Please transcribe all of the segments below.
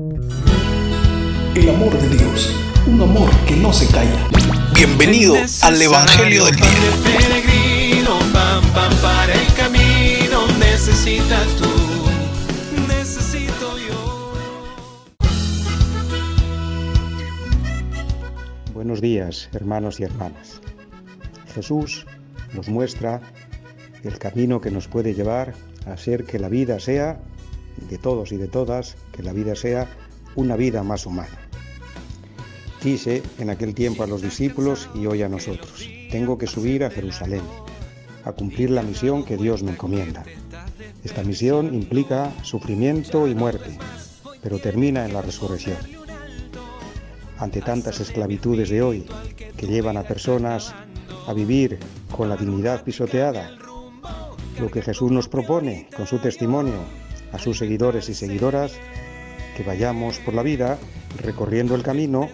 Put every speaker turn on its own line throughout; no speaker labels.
El amor de Dios, un amor que no se calla. Bienvenido al Evangelio del Día.
Peregrino, pam, pam, para el camino necesitas tú, necesito yo.
Buenos días, hermanos y hermanas. Jesús nos muestra el camino que nos puede llevar a ser que la vida sea, de todos y de todas, que la vida sea una vida más humana. Quise en aquel tiempo a los discípulos y hoy a nosotros. Tengo que subir a Jerusalén, a cumplir la misión que Dios me encomienda. Esta misión implica sufrimiento y muerte, pero termina en la resurrección. Ante tantas esclavitudes de hoy que llevan a personas a vivir con la dignidad pisoteada, lo que Jesús nos propone con su testimonio a sus seguidores y seguidoras, que vayamos por la vida recorriendo el camino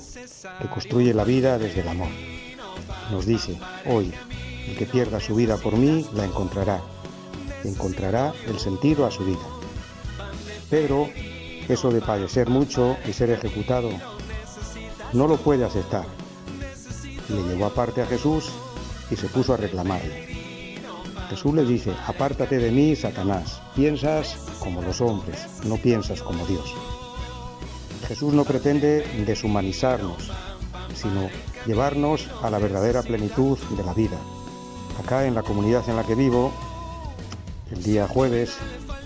que construye la vida desde el amor. Nos dice, hoy, el que pierda su vida por mí, la encontrará. Encontrará el sentido a su vida. Pedro, eso de padecer mucho y ser ejecutado, no lo puede aceptar. Le llevó aparte a Jesús y se puso a reclamarle. Jesús le dice, apártate de mí, Satanás, piensas como los hombres, no piensas como Dios. Jesús no pretende deshumanizarnos, sino llevarnos a la verdadera plenitud de la vida. Acá en la comunidad en la que vivo, el día jueves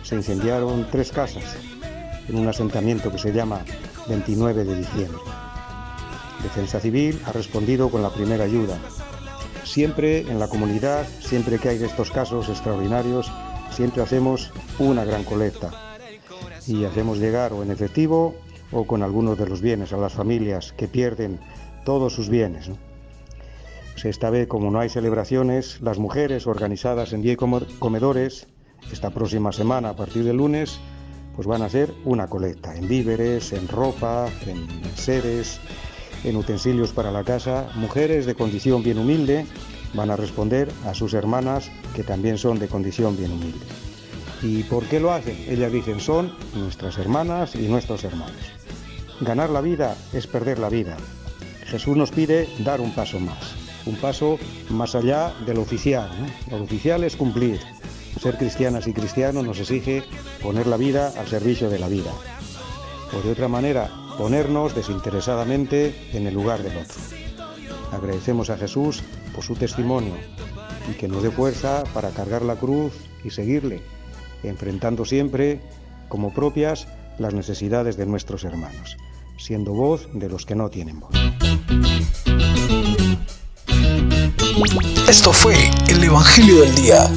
se incendiaron tres casas en un asentamiento que se llama 29 de diciembre. Defensa Civil ha respondido con la primera ayuda. Siempre en la comunidad, siempre que hay de estos casos extraordinarios, siempre hacemos una gran colecta y hacemos llegar o en efectivo o con algunos de los bienes a las familias que pierden todos sus bienes. ¿no? Pues esta vez, como no hay celebraciones, las mujeres organizadas en 10 comedores, esta próxima semana, a partir del lunes, pues van a hacer una colecta en víveres, en ropa, en seres, en utensilios para la casa. Mujeres de condición bien humilde van a responder a sus hermanas que también son de condición bien humilde. ¿Y por qué lo hacen? Ellas dicen, son nuestras hermanas y nuestros hermanos. Ganar la vida es perder la vida. Jesús nos pide dar un paso más, un paso más allá de lo oficial. Lo oficial es cumplir. Ser cristianas y cristianos nos exige poner la vida al servicio de la vida. O de otra manera, ponernos desinteresadamente en el lugar del otro. Agradecemos a Jesús por su testimonio y que nos dé fuerza para cargar la cruz y seguirle, enfrentando siempre como propias las necesidades de nuestros hermanos, siendo voz de los que no tienen voz.
Esto fue el Evangelio del Día.